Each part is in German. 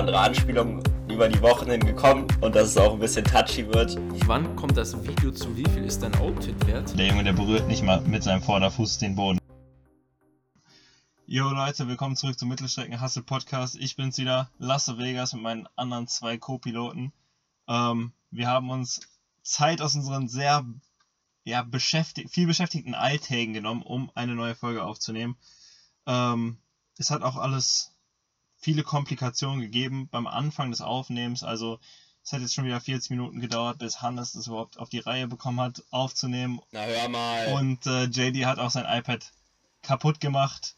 andere Anspielungen über die Wochen hin gekommen und dass es auch ein bisschen touchy wird. Wann kommt das Video zu wie viel ist dein Outfit wert? Der Junge, der berührt nicht mal mit seinem Vorderfuß den Boden. Jo Leute, willkommen zurück zum Mittelstrecken Hustle Podcast. Ich bin's wieder, Lasse Vegas mit meinen anderen zwei Co-Piloten. Ähm, wir haben uns Zeit aus unseren sehr ja, beschäftigt, viel beschäftigten Alltägen genommen, um eine neue Folge aufzunehmen. Ähm, es hat auch alles viele Komplikationen gegeben beim Anfang des Aufnehmens. Also es hat jetzt schon wieder 40 Minuten gedauert, bis Hannes das überhaupt auf die Reihe bekommen hat, aufzunehmen. Na hör mal. Und äh, JD hat auch sein iPad kaputt gemacht.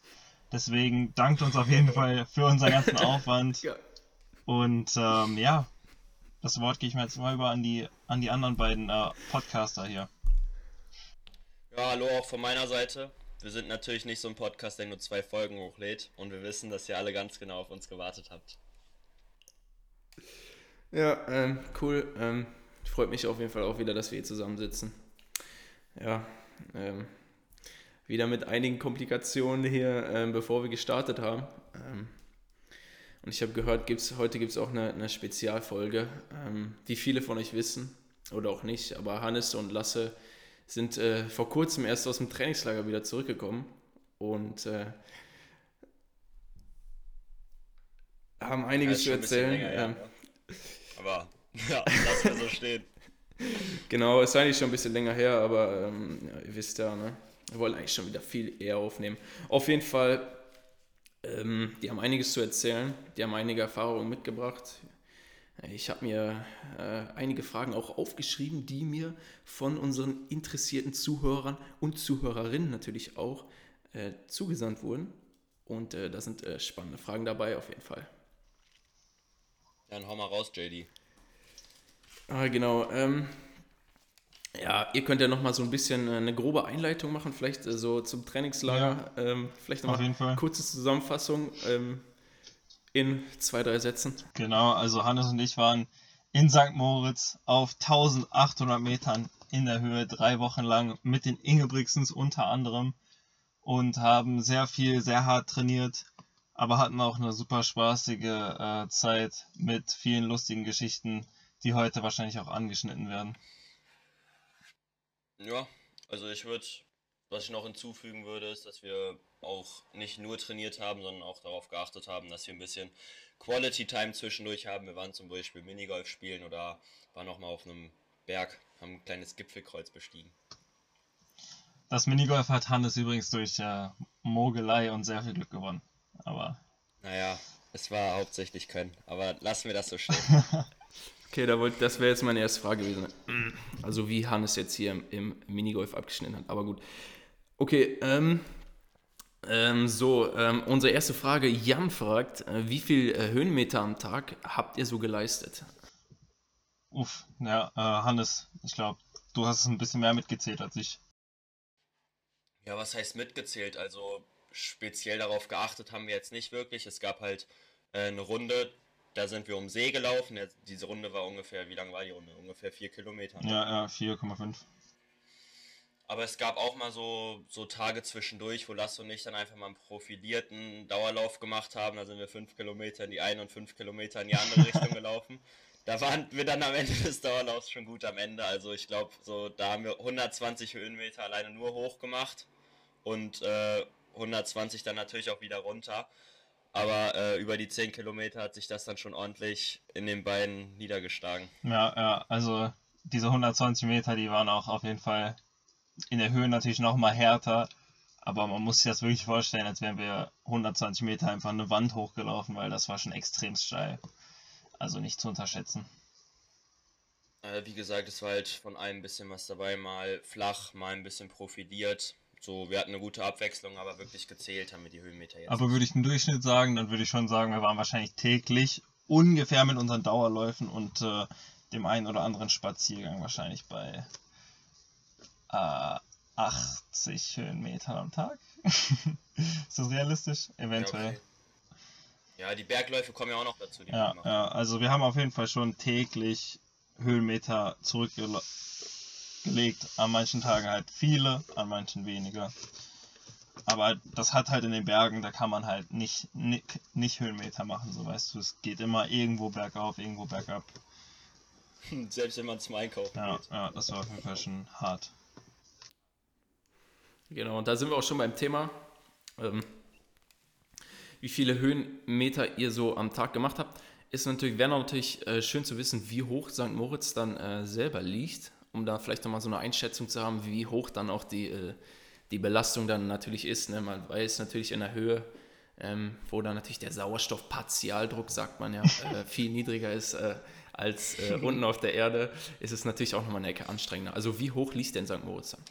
Deswegen dankt uns auf jeden Fall für unseren ganzen Aufwand. Ja. Und ähm, ja, das Wort gehe ich mir jetzt mal über an die, an die anderen beiden äh, Podcaster hier. Ja, hallo auch von meiner Seite. Wir sind natürlich nicht so ein Podcast, der nur zwei Folgen hochlädt und wir wissen, dass ihr alle ganz genau auf uns gewartet habt. Ja, ähm, cool. Ähm, freut mich auf jeden Fall auch wieder, dass wir hier zusammensitzen. Ja, ähm, wieder mit einigen Komplikationen hier, ähm, bevor wir gestartet haben. Ähm, und ich habe gehört, gibt's, heute gibt es auch eine, eine Spezialfolge, ähm, wie viele von euch wissen oder auch nicht. Aber Hannes und Lasse sind äh, vor kurzem erst aus dem Trainingslager wieder zurückgekommen und äh, haben einiges Ja, zu erzählen. länger Ähm, ne? Aber ja, lassen wir so stehen. Genau, ist eigentlich schon ein bisschen länger her, aber ähm, ja, ihr wisst ja, ne? Wir wollen eigentlich schon wieder viel eher aufnehmen. Auf jeden Fall, ähm, die haben einiges zu erzählen, die haben einige Erfahrungen mitgebracht. Ich habe mir äh, einige Fragen auch aufgeschrieben, die mir von unseren interessierten Zuhörern und Zuhörerinnen natürlich auch äh, zugesandt wurden. Und äh, da sind äh, spannende Fragen dabei, auf jeden Fall. Dann hau mal raus, JD. Ah, genau. Ähm, ja, ihr könnt ja noch mal so ein bisschen äh, eine grobe Einleitung machen, vielleicht äh, so zum Trainingslager. Ähm, vielleicht noch auf mal jeden Fall. eine kurze Zusammenfassung ähm, in zwei, drei Sätzen. Genau, also Hannes und ich waren in St. Moritz auf 1800 Metern in der Höhe, drei Wochen lang mit den Ingebrigtsens unter anderem und haben sehr viel, sehr hart trainiert, aber hatten auch eine super spaßige äh, Zeit mit vielen lustigen Geschichten, die heute wahrscheinlich auch angeschnitten werden. Ja, also ich würde, was ich noch hinzufügen würde, ist, dass wir auch nicht nur trainiert haben, sondern auch darauf geachtet haben, dass wir ein bisschen Quality Time zwischendurch haben. Wir waren zum Beispiel Minigolf spielen oder waren auch mal auf einem Berg, haben ein kleines Gipfelkreuz bestiegen. Das Minigolf hat Hannes übrigens durch äh, Mogelei und sehr viel Glück gewonnen. Aber Naja, es war hauptsächlich Können, aber lassen wir das so stehen. Okay, da wollt, das wäre jetzt meine erste Frage gewesen. Also wie Hannes jetzt hier im, im Minigolf abgeschnitten hat, aber gut. Okay, ähm, ähm, so, ähm, unsere erste Frage. Jan fragt, äh, wie viel äh, Höhenmeter am Tag habt ihr so geleistet? uff, ja, äh, Hannes, ich glaube, du hast es ein bisschen mehr mitgezählt als ich. Ja, was heißt mitgezählt? Also speziell darauf geachtet haben wir jetzt nicht wirklich. Es gab halt äh, eine Runde, da sind wir um See gelaufen. Diese Runde war ungefähr, wie lang war die Runde? Ungefähr vier Kilometer. ne? Ja, ja, 4,5. Aber es gab auch mal so, so Tage zwischendurch, wo Lasse und ich dann einfach mal einen profilierten Dauerlauf gemacht haben. Da sind wir fünf Kilometer in die eine und fünf Kilometer in die andere Richtung gelaufen. Da waren wir dann am Ende des Dauerlaufs schon gut am Ende. Also ich glaube, so da haben wir 120 Höhenmeter alleine nur hoch gemacht und äh, 120 dann natürlich auch wieder runter. Aber äh, über die 10 Kilometer hat sich das dann schon ordentlich in den Beinen niedergeschlagen. Ja, ja, also diese 120 Meter, die waren auch auf jeden Fall in der Höhe natürlich noch mal härter. Aber man muss sich das wirklich vorstellen, als wären wir 120 Meter einfach eine Wand hochgelaufen, weil das war schon extrem steil. Also nicht zu unterschätzen. Äh, wie gesagt, es war halt von allem ein bisschen was dabei, mal flach, mal ein bisschen profiliert. So, wir hatten eine gute Abwechslung, aber wirklich gezählt haben wir die Höhenmeter jetzt. Aber würde ich einen Durchschnitt sagen, dann würde ich schon sagen, wir waren wahrscheinlich täglich ungefähr mit unseren Dauerläufen und äh, dem einen oder anderen Spaziergang wahrscheinlich bei äh, 80 Höhenmetern am Tag. Ist das realistisch? Ja, Eventuell. okay. Ja, die Bergläufe kommen ja auch noch dazu. Die Ja, ja, also wir haben auf jeden Fall schon täglich Höhenmeter zurückgelegt. An manchen Tagen halt viele, an manchen weniger. aber das hat halt in den Bergen, da kann man halt nicht, nicht, nicht Höhenmeter machen, so weißt du. Es geht immer irgendwo bergauf, irgendwo bergab. Selbst wenn man zum Einkaufen Ja, geht. ja, das war auf jeden Fall schon hart. Genau, und da sind wir auch schon beim Thema, ähm, wie viele Höhenmeter ihr so am Tag gemacht habt. Ist natürlich, wäre natürlich äh, schön zu wissen, wie hoch St. Moritz dann äh, selber liegt, um da vielleicht nochmal so eine Einschätzung zu haben, wie hoch dann auch die, äh, die Belastung dann natürlich ist. Ne? Man weiß natürlich in der Höhe, ähm, wo dann natürlich der Sauerstoffpartialdruck, sagt man ja, äh, viel niedriger ist äh, als äh, unten auf der Erde, ist es natürlich auch nochmal eine Ecke anstrengender. Also wie hoch liegt denn St. Moritz dann?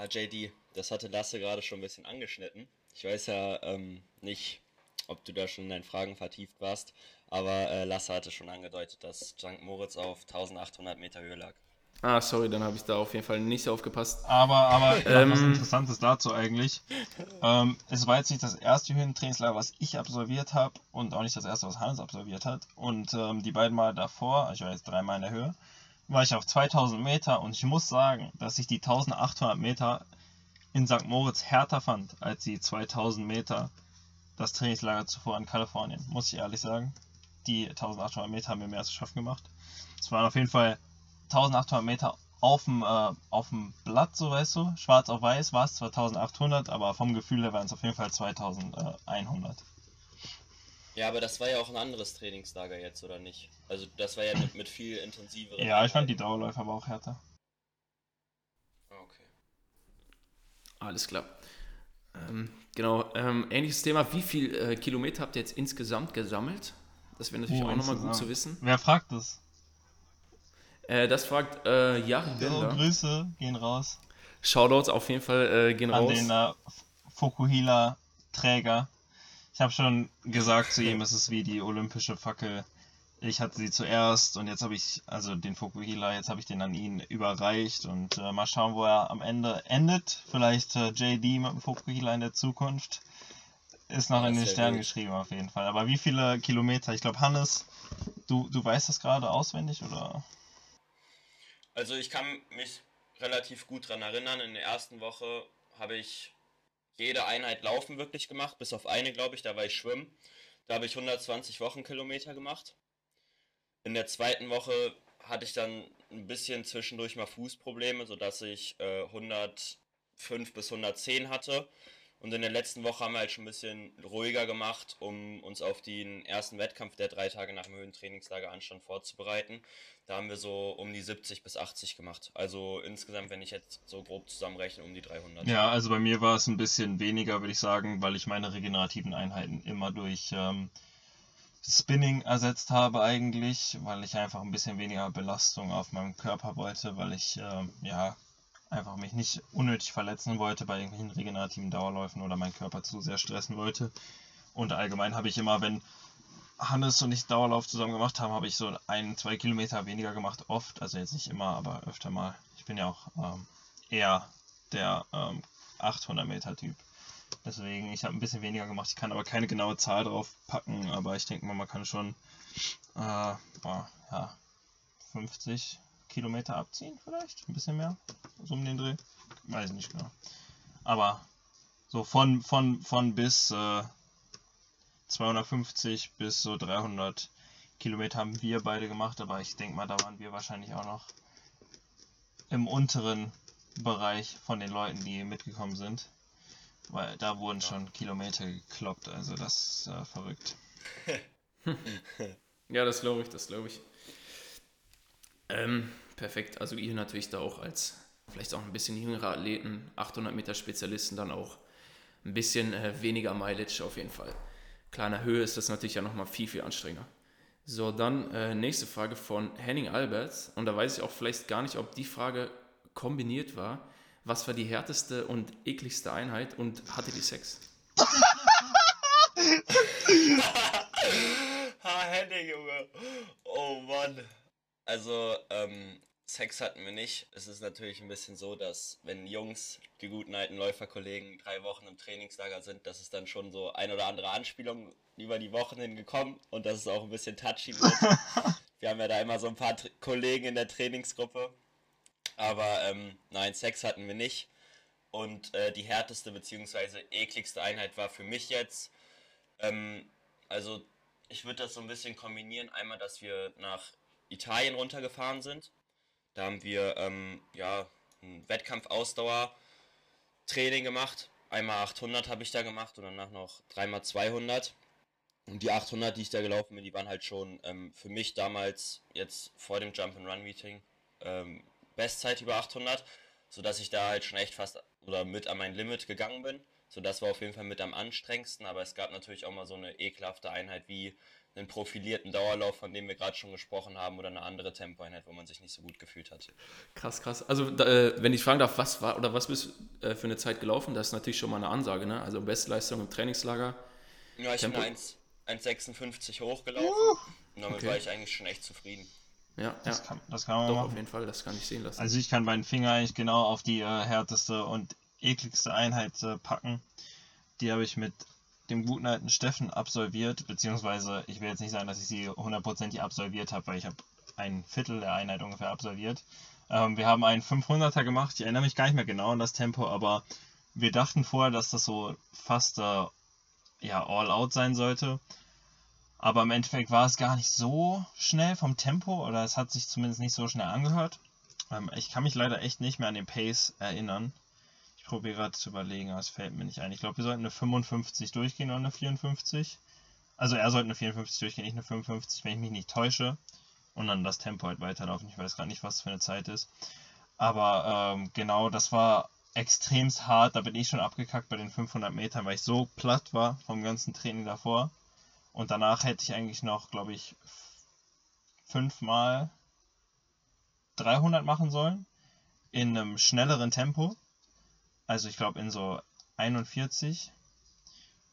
Ah, JD, das hatte Lasse gerade schon ein bisschen angeschnitten. Ich weiß ja ähm, nicht, ob du da schon in deinen Fragen vertieft warst, aber äh, Lasse hatte schon angedeutet, dass St. Moritz auf 1800 Meter Höhe lag. Ah, sorry, dann habe ich da auf jeden Fall nicht aufgepasst. Aber, aber Ähm. was Interessantes dazu eigentlich. Ähm, es war jetzt nicht das erste Höhentrainingslager, was ich absolviert habe und auch nicht das erste, was Hannes absolviert hat. Und ähm, die beiden Mal davor, ich war jetzt dreimal in der Höhe, war ich auf 2000 Meter und ich muss sagen, dass ich die 1800 Meter in St. Moritz härter fand als die 2000 Meter das Trainingslager zuvor in Kalifornien, muss ich ehrlich sagen. Die 1800 Meter haben mir mehr zu schaffen gemacht. Es waren auf jeden Fall 1800 Meter auf dem, äh, auf dem Blatt, so weißt du, schwarz auf weiß war es zwar 1800, aber vom Gefühl her waren es auf jeden Fall 2100. Ja, aber das war ja auch ein anderes Trainingslager jetzt, oder nicht? Also das war ja mit, mit viel intensiveren. Ja, ich fand die. Dauerläufe aber auch härter. Ah, Okay. Alles klar. Ähm, genau, ähm, ähnliches Thema. Wie viel äh, Kilometer habt ihr jetzt insgesamt gesammelt? Das wäre natürlich Oh, auch nochmal gut zu wissen. Wer fragt das? Äh, das fragt äh, Jari So, Bender. Grüße gehen raus Shoutouts auf jeden Fall äh, gehen an raus. den äh, Fokuhila-Träger. Ich habe schon gesagt zu ihm, es ist wie die olympische Fackel. Ich hatte sie zuerst und jetzt habe ich, also den Fokuhila, jetzt habe ich den an ihn überreicht und äh, mal schauen, wo er am Ende endet. Vielleicht äh, JD mit dem Fokuhila in der Zukunft. Ist noch Ja, in den Sternen gut. geschrieben auf jeden Fall. Aber wie viele Kilometer? Ich glaube, Hannes, du, du weißt das gerade auswendig oder? Also ich kann mich relativ gut dran erinnern. In der ersten Woche habe ich jede Einheit Laufen wirklich gemacht, bis auf eine, glaube ich, da war ich Schwimmen. Da habe ich 120 Wochenkilometer gemacht. In der zweiten Woche hatte ich dann ein bisschen zwischendurch mal Fußprobleme, sodass ich äh, 105 bis 110 hatte. Und in der letzten Woche haben wir halt schon ein bisschen ruhiger gemacht, um uns auf den ersten Wettkampf, der drei Tage nach dem Höhentrainingslager anstand, vorzubereiten. Da haben wir so um die 70 bis 80 gemacht. Also insgesamt, wenn ich jetzt so grob zusammenrechne, um die 300. Ja, also bei mir war es ein bisschen weniger, würde ich sagen, weil ich meine regenerativen Einheiten immer durch ähm, Spinning ersetzt habe eigentlich, weil ich einfach ein bisschen weniger Belastung auf meinem Körper wollte, weil ich ähm, ja einfach mich nicht unnötig verletzen wollte bei irgendwelchen regenerativen Dauerläufen oder meinen Körper zu sehr stressen wollte. Und allgemein habe ich immer, wenn Hannes und ich Dauerlauf zusammen gemacht haben, habe ich so ein, zwei Kilometer weniger gemacht, oft, also jetzt nicht immer, aber öfter mal. Ich bin ja auch ähm, eher der ähm, 800 Meter Typ. Deswegen, ich habe ein bisschen weniger gemacht. Ich kann aber keine genaue Zahl drauf packen, aber ich denke mal, man kann schon äh, boah, ja, 50 Kilometer abziehen, vielleicht. Ein bisschen mehr. So um den Dreh. Weiß ich nicht genau. Aber so von, von, von bis äh, 250 bis so 300 Kilometer haben wir beide gemacht, aber ich denke mal, da waren wir wahrscheinlich auch noch im unteren Bereich von den Leuten, die mitgekommen sind. Weil da wurden schon Kilometer gekloppt, also das ist äh, verrückt. Ja, das glaube ich, das glaube ich. Ähm, perfekt. Also ihr natürlich da auch als vielleicht auch ein bisschen jüngere Athleten, 800 Meter Spezialisten, dann auch ein bisschen äh, weniger Mileage auf jeden Fall. Kleiner Höhe ist das natürlich ja nochmal viel, viel anstrengender. So, dann äh, nächste Frage von Henning Alberts. Und da weiß ich auch vielleicht gar nicht, ob die Frage kombiniert war. Was war die härteste und ekligste Einheit und hatte die Sex? ha, Henning, Junge. Oh Mann. Also, ähm, Sex hatten wir nicht. Es ist natürlich ein bisschen so, dass wenn Jungs, die guten alten Läuferkollegen, drei Wochen im Trainingslager sind, dass es dann schon so ein oder andere Anspielung über die Wochen hingekommen und dass es auch ein bisschen touchy wird. wir haben ja da immer so ein paar Tra Kollegen in der Trainingsgruppe. Aber ähm, nein, Sex hatten wir nicht. Und äh, die härteste bzw. ekligste Einheit war für mich jetzt, ähm, also ich würde das so ein bisschen kombinieren. Einmal, dass wir nach Italien runtergefahren sind. Da haben wir ähm, ja, ein Wettkampf-Ausdauer-Training gemacht. Einmal 800 habe ich da gemacht und danach noch dreimal 200. Und die 800, die ich da gelaufen bin, die waren halt schon ähm, für mich damals, jetzt vor dem Jump and Run Meeting, ähm, Bestzeit über 800, sodass ich da halt schon echt fast oder mit an mein Limit gegangen bin. So, das war auf jeden Fall mit am anstrengendsten, aber es gab natürlich auch mal so eine ekelhafte Einheit wie einen profilierten Dauerlauf, von dem wir gerade schon gesprochen haben, oder eine andere Tempoeinheit, wo man sich nicht so gut gefühlt hat. Krass, krass. Also, da, äh, wenn ich fragen darf, was war oder was bist du äh, für eine Zeit gelaufen? Das ist natürlich schon mal eine Ansage, ne? Also Bestleistung im Trainingslager. Ja, ich Tempo. bin 1,56 hochgelaufen. Uh, und damit okay. war ich eigentlich schon echt zufrieden. Ja, das, ja. Kann, das kann man Doch, machen. auf jeden Fall, das kann ich sehen lassen. Also ich kann meinen Finger eigentlich genau auf die äh, härteste und ekligste Einheit äh, packen. Die habe ich mit dem guten alten Steffen absolviert, beziehungsweise ich will jetzt nicht sagen, dass ich sie hundertprozentig absolviert habe, weil ich habe ein Viertel der Einheit ungefähr absolviert. Ähm, wir haben einen 500er gemacht, ich erinnere mich gar nicht mehr genau an das Tempo, aber wir dachten vorher, dass das so fast äh, ja, all out sein sollte. Aber im Endeffekt war es gar nicht so schnell vom Tempo oder es hat sich zumindest nicht so schnell angehört. Ähm, ich kann mich leider echt nicht mehr an den Pace erinnern. Ich probiere gerade zu überlegen, aber es fällt mir nicht ein. Ich glaube, wir sollten eine 55 durchgehen oder eine 54. Also er sollte eine 54 durchgehen, nicht eine 55, wenn ich mich nicht täusche. Und dann das Tempo halt weiterlaufen. Ich weiß gerade nicht, was für eine Zeit ist. Aber ähm, genau, das war extremst hart. Da bin ich schon abgekackt bei den 500 Metern, weil ich so platt war vom ganzen Training davor. Und danach hätte ich eigentlich noch, glaube ich, fünfmal 300 machen sollen. In einem schnelleren Tempo. Also ich glaube in so 41.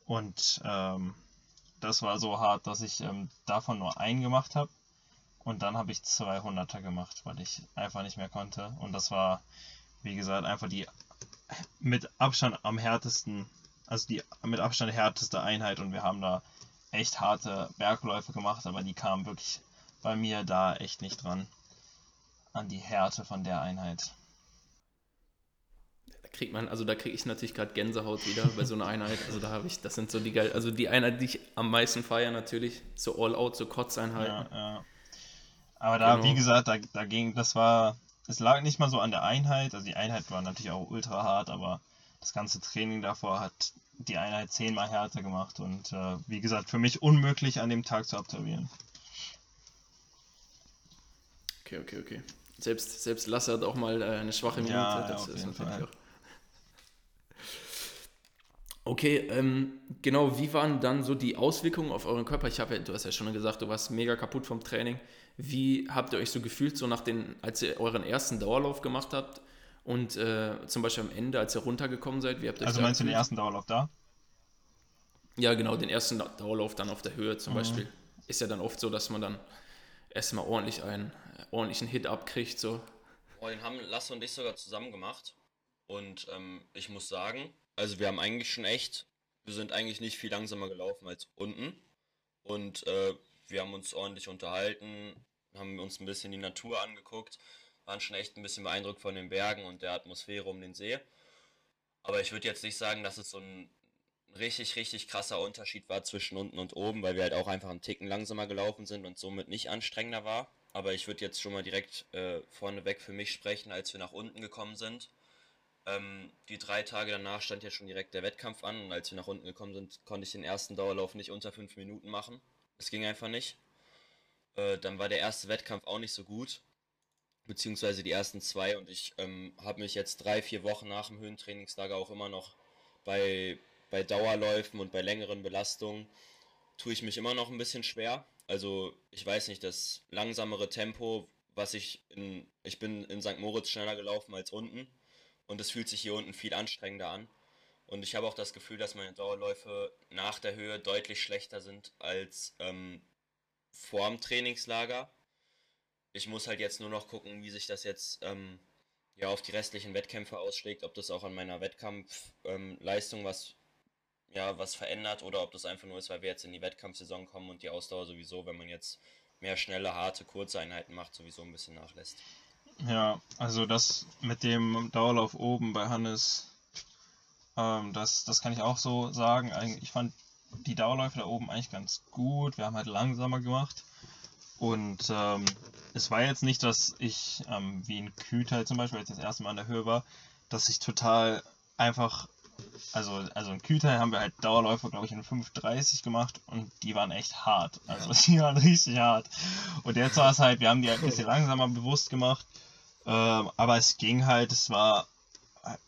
Und ähm, das war so hart, dass ich ähm, davon nur einen gemacht habe. Und dann habe ich 200er gemacht, weil ich einfach nicht mehr konnte. Und das war, wie gesagt, einfach die mit Abstand am härtesten, also die mit Abstand härteste Einheit. Und wir haben da echt harte Bergläufe gemacht, aber die kamen wirklich bei mir da echt nicht dran an die Härte von der Einheit. Kriegt man, also da kriege ich natürlich gerade Gänsehaut wieder bei so einer Einheit. Also da habe ich, das sind so die geil, also die Einheit, die ich am meisten feiere natürlich, so All-Out, so Kotzeinheiten. Ja, ja. Aber da, genau. wie gesagt, da, da ging, das war, es lag nicht mal so an der Einheit, also die Einheit war natürlich auch ultra hart, aber das ganze Training davor hat die Einheit zehnmal härter gemacht und äh, wie gesagt, für mich unmöglich an dem Tag zu absolvieren. Okay, okay, okay. Selbst, selbst Lasse hat auch mal äh, eine schwache Minute. Ja, das ja, ist natürlich Fall. auch. Okay, ähm, genau, wie waren dann so die Auswirkungen auf euren Körper? Ich habe, du hast ja schon gesagt, du warst mega kaputt vom Training. Wie habt ihr euch so gefühlt, so nach den, als ihr euren ersten Dauerlauf gemacht habt? Und äh, zum Beispiel am Ende, als ihr runtergekommen seid, wie habt ihr Also meinst du den ersten Dauerlauf da? Ja, genau, den ersten Dauerlauf dann auf der Höhe zum mhm. Beispiel. Ist ja dann oft so, dass man dann erstmal ordentlich einen ordentlichen Hit abkriegt. So. Oh, den haben Lasse und ich sogar zusammen gemacht. Und ähm, ich muss sagen, also wir haben eigentlich schon echt, wir sind eigentlich nicht viel langsamer gelaufen als unten. Und äh, wir haben uns ordentlich unterhalten, haben uns ein bisschen die Natur angeguckt waren schon echt ein bisschen beeindruckt von den Bergen und der Atmosphäre um den See. Aber ich würde jetzt nicht sagen, dass es so ein richtig, richtig krasser Unterschied war zwischen unten und oben, weil wir halt auch einfach einen Ticken langsamer gelaufen sind und somit nicht anstrengender war. Aber ich würde jetzt schon mal direkt äh, vorneweg für mich sprechen, als wir nach unten gekommen sind. Ähm, die drei Tage danach stand ja schon direkt der Wettkampf an und als wir nach unten gekommen sind, konnte ich den ersten Dauerlauf nicht unter fünf Minuten machen. Es ging einfach nicht. Äh, dann war der erste Wettkampf auch nicht so gut beziehungsweise die ersten zwei und ich ähm, habe mich jetzt drei, vier Wochen nach dem Höhentrainingslager auch immer noch bei, bei Dauerläufen und bei längeren Belastungen tue ich mich immer noch ein bisschen schwer. Also ich weiß nicht, das langsamere Tempo, was ich in, ich bin in St. Moritz schneller gelaufen als unten und es fühlt sich hier unten viel anstrengender an. Und ich habe auch das Gefühl, dass meine Dauerläufe nach der Höhe deutlich schlechter sind als ähm, vor dem Trainingslager ich muss halt jetzt nur noch gucken, wie sich das jetzt ähm, ja auf die restlichen Wettkämpfe ausschlägt, ob das auch an meiner Wettkampfleistung ähm, was ja was verändert oder ob das einfach nur ist, weil wir jetzt in die Wettkampfsaison kommen und die Ausdauer sowieso, wenn man jetzt mehr schnelle, harte, kurze Einheiten macht, sowieso ein bisschen nachlässt. Ja, also das mit dem Dauerlauf oben bei Hannes, Ähm, das, das kann ich auch so sagen. Ich fand die Dauerläufe da oben eigentlich ganz gut. Wir haben halt langsamer gemacht. Und ähm, es war jetzt nicht, dass ich, ähm, wie in Kühlteil zum Beispiel, als ich das erste Mal an der Höhe war, dass ich total einfach, also, also in Kühlteil haben wir halt Dauerläufe, glaube ich, in 5,30 gemacht und die waren echt hart. Also die waren richtig hart. Und jetzt war es halt, wir haben die halt ein bisschen langsamer bewusst gemacht. Ähm, aber es ging halt, es war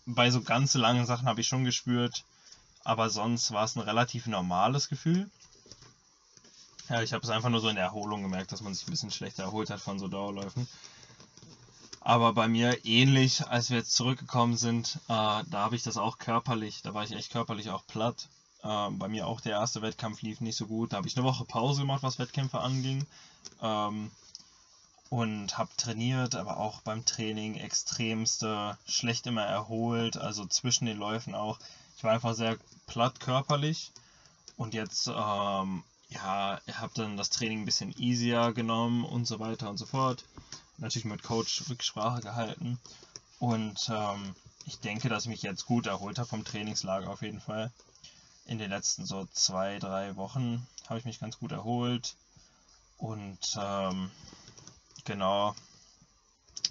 bei so ganz langen Sachen habe ich schon gespürt, aber sonst war es ein relativ normales Gefühl. Ja, ich habe es einfach nur so in der Erholung gemerkt, dass man sich ein bisschen schlechter erholt hat von so Dauerläufen. Aber bei mir ähnlich, als wir jetzt zurückgekommen sind, äh, da habe ich das auch körperlich, da war ich echt körperlich auch platt. Äh, bei mir auch der erste Wettkampf lief nicht so gut. Da habe ich eine Woche Pause gemacht, was Wettkämpfe anging. Ähm, und habe trainiert, aber auch beim Training extremste schlecht immer erholt, also zwischen den Läufen auch. Ich war einfach sehr platt körperlich und jetzt ähm, ja, habe dann das Training ein bisschen easier genommen und so weiter und so fort. Natürlich mit Coach Rücksprache gehalten und ähm, ich denke, dass ich mich jetzt gut erholt habe vom Trainingslager auf jeden Fall. In den letzten so zwei, drei Wochen habe ich mich ganz gut erholt und ähm, genau,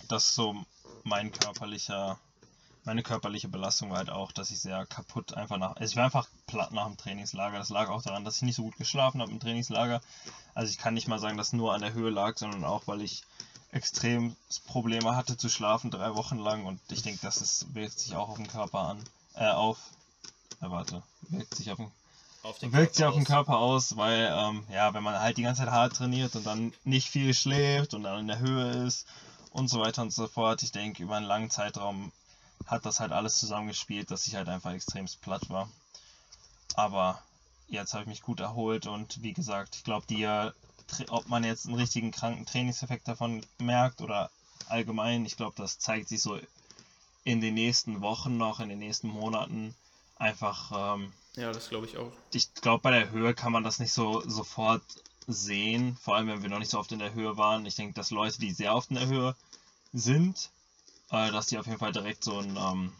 das so mein körperlicher, meine körperliche Belastung war halt auch, dass ich sehr kaputt einfach nach, also ich war einfach platt nach dem Trainingslager. Das lag auch daran, dass ich nicht so gut geschlafen habe im Trainingslager. Also ich kann nicht mal sagen, dass nur an der Höhe lag, sondern auch, weil ich extrem Probleme hatte zu schlafen, drei Wochen lang. Und ich denke, das ist, wirkt sich auch auf den Körper an, äh, auf, äh, warte, wirkt sich auf den auf den wirkt sich auf den Körper aus, weil ähm, ja, wenn man halt die ganze Zeit hart trainiert und dann nicht viel schläft und dann in der Höhe ist und so weiter und so fort, ich denke, über einen langen Zeitraum hat das halt alles zusammengespielt, dass ich halt einfach extrem platt war. Aber jetzt habe ich mich gut erholt und wie gesagt, ich glaube, die, ob man jetzt einen richtigen kranken Trainingseffekt davon merkt oder allgemein, ich glaube, das zeigt sich so in den nächsten Wochen noch, in den nächsten Monaten einfach. Ähm, ja, das glaube ich auch. Ich glaube, bei der Höhe kann man das nicht so sofort sehen, vor allem wenn wir noch nicht so oft in der Höhe waren. Ich denke, dass Leute, die sehr oft in der Höhe sind, äh, dass die auf jeden Fall direkt so einen ähm,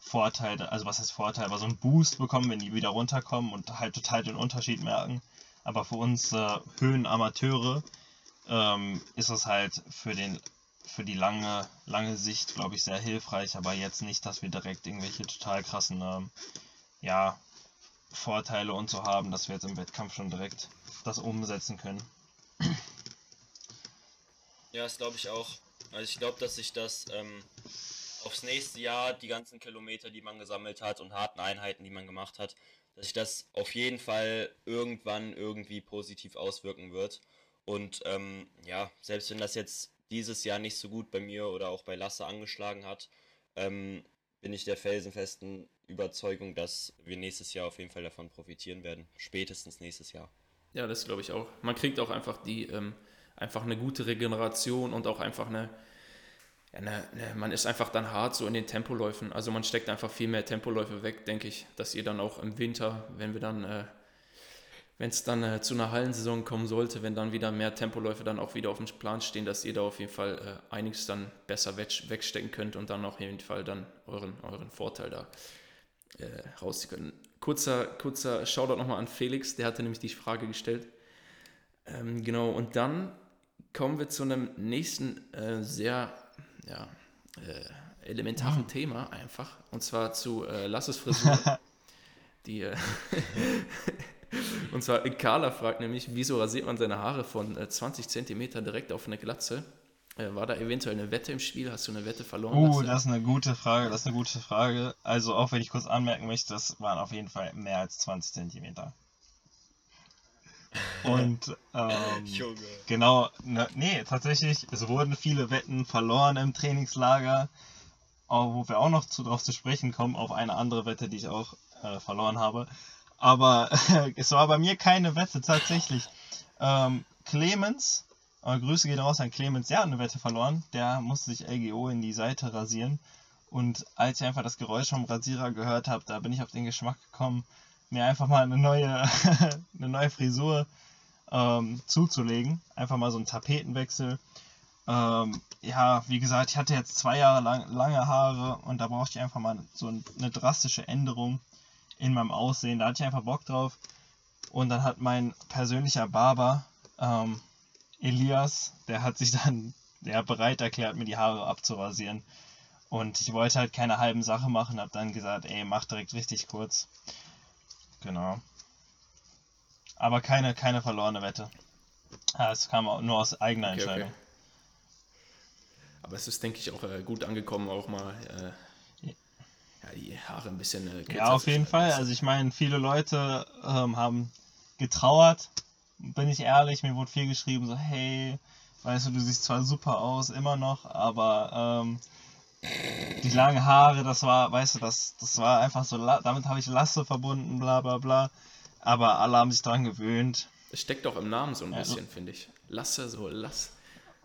Vorteil, also was heißt Vorteil, aber so einen Boost bekommen, wenn die wieder runterkommen und halt total den Unterschied merken. Aber für uns äh, Höhenamateure ähm, ist es halt für den für die lange, lange Sicht, glaube ich, sehr hilfreich, aber jetzt nicht, dass wir direkt irgendwelche total krassen ähm, ja, Vorteile und so haben, dass wir jetzt im Wettkampf schon direkt das umsetzen können. Ja, das glaube ich auch. Also ich glaube, dass sich das ähm, aufs nächste Jahr, die ganzen Kilometer, die man gesammelt hat und harten Einheiten, die man gemacht hat, dass sich das auf jeden Fall irgendwann irgendwie positiv auswirken wird. Und ähm, ja, selbst wenn das jetzt dieses Jahr nicht so gut bei mir oder auch bei Lasse angeschlagen hat, ähm, bin ich der felsenfesten Überzeugung, dass wir nächstes Jahr auf jeden Fall davon profitieren werden. Spätestens nächstes Jahr. Ja, das glaube ich auch. Man kriegt auch einfach die ähm, einfach eine gute Regeneration und auch einfach eine, eine, eine, man ist einfach dann hart so in den Tempoläufen. Also man steckt einfach viel mehr Tempoläufe weg, denke ich, dass ihr dann auch im Winter, wenn wir dann äh, wenn es dann äh, zu einer Hallensaison kommen sollte, wenn dann wieder mehr Tempoläufe dann auch wieder auf dem Plan stehen, dass ihr da auf jeden Fall äh, einiges dann besser wegstecken könnt und dann auf jeden Fall dann euren, euren Vorteil da äh, rausziehen könnt. Kurzer, kurzer Shoutout nochmal an Felix, der hatte nämlich die Frage gestellt. Ähm, genau, und dann kommen wir zu einem nächsten äh, sehr ja, äh, elementaren ja. Thema einfach, und zwar zu äh, Lasses Frisur. die äh, Und zwar, Carla fragt nämlich, wieso rasiert man seine Haare von 20 äh, cm direkt auf eine Glatze? Äh, war da eventuell eine Wette im Spiel? Hast du eine Wette verloren? Oh, das ist eine gute Frage, das ist eine gute Frage. Also auch wenn ich kurz anmerken möchte, das waren auf jeden Fall mehr als 20 cm. Und ähm, genau, ne, nee, tatsächlich, es wurden viele Wetten verloren im Trainingslager, wo wir auch noch zu, drauf zu sprechen kommen, auf eine andere Wette, die ich auch äh, verloren habe. Aber es war bei mir keine Wette tatsächlich. Ähm, Clemens, äh, Grüße gehen raus an Clemens, der hat eine Wette verloren. Der musste sich LGO in die Seite rasieren. Und als ich einfach das Geräusch vom Rasierer gehört habe, da bin ich auf den Geschmack gekommen, mir einfach mal eine neue, eine neue Frisur ähm, zuzulegen. Einfach mal so einen Tapetenwechsel. ähm, ja, wie gesagt, ich hatte jetzt zwei Jahre lang lange Haare und da brauchte ich einfach mal so eine drastische Änderung in meinem Aussehen. Da hatte ich einfach Bock drauf. Und dann hat mein persönlicher Barber, ähm, Elias, der hat sich dann ja, bereit erklärt, mir die Haare abzurasieren. Und ich wollte halt keine halben Sache machen, hab dann gesagt, ey, mach direkt richtig kurz. Genau. Aber keine, keine verlorene Wette. Es kam nur aus eigener okay, Entscheidung. Okay. Aber es ist, denke ich, auch äh, gut angekommen, auch mal äh, ja, die Haare ein bisschen äh, Ja, auf jeden Fall. Also ich meine, viele Leute ähm, haben getrauert, bin ich ehrlich, mir wurde viel geschrieben, so, hey, weißt du, du siehst zwar super aus, immer noch, aber ähm, die langen Haare, das war, weißt du, das, das war einfach so, damit habe ich Lasse verbunden, bla bla bla. Aber alle haben sich dran gewöhnt. Es steckt doch im Namen so ein ja, bisschen, finde ich. Lasse, so Lass.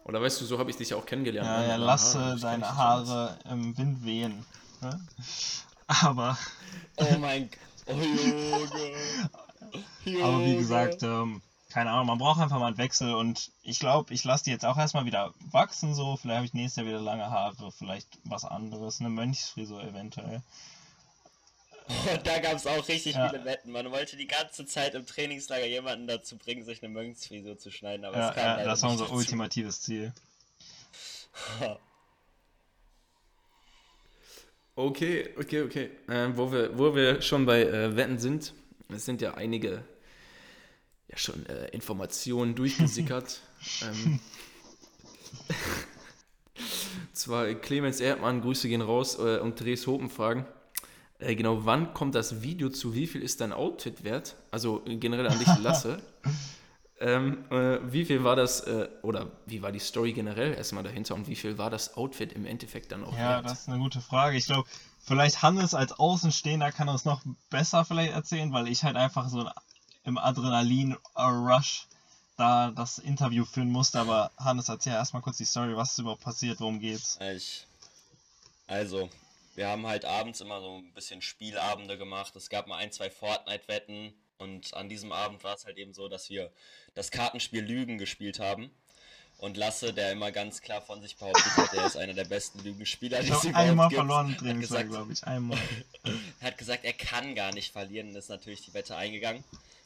Oder weißt du, so habe ich dich auch kennengelernt. Ja, ne? ja, lasse Haare, deine Haare im Wind wehen. Ne? Aber. Oh mein Gott. Oh Junge. Aber wie gesagt, ähm, keine Ahnung, man braucht einfach mal einen Wechsel und ich glaube, ich lasse die jetzt auch erstmal wieder wachsen so. Vielleicht habe ich nächstes Jahr wieder lange Haare, vielleicht was anderes, eine Mönchsfrisur eventuell. Und da gab es auch richtig ja. viele Wetten. Man wollte die ganze Zeit im Trainingslager jemanden dazu bringen, sich eine Mönchsfrisur zu schneiden, aber ja, es kam ja, Das war unser dazu. ultimatives Ziel. okay, okay, okay. Ähm, wo, wir, wo wir schon bei äh, Wetten sind, es sind ja einige ja schon äh, Informationen durchgesickert. ähm, zwar Clemens Erdmann, Grüße gehen raus äh, und Dres Hopen fragen. Äh, genau, wann kommt das Video zu? Wie viel ist dein Outfit wert? Also generell an dich Lasse. ähm, äh, wie viel war das, äh, oder wie war die Story generell erstmal dahinter und wie viel war das Outfit im Endeffekt dann auch ja, wert? Ja, das ist eine gute Frage. Ich glaube, vielleicht Hannes als Außenstehender kann uns noch besser vielleicht erzählen, weil ich halt einfach so im Adrenalin-Rush da das Interview führen musste. Aber Hannes, erzähl erstmal kurz die Story, was ist überhaupt passiert, worum geht's? Ich, also, wir haben halt abends immer so ein bisschen Spielabende gemacht. Es gab mal ein, zwei Fortnite-Wetten und an diesem Abend war es halt eben so, dass wir das Kartenspiel Lügen gespielt haben. Und Lasse, der immer ganz klar von sich behauptet hat, der ist einer der besten Lügenspieler, die es überhaupt einmal gibt, verloren hat gesagt, glaube ich, einmal. er hat gesagt, er kann gar nicht verlieren und ist natürlich die Wette eingegangen.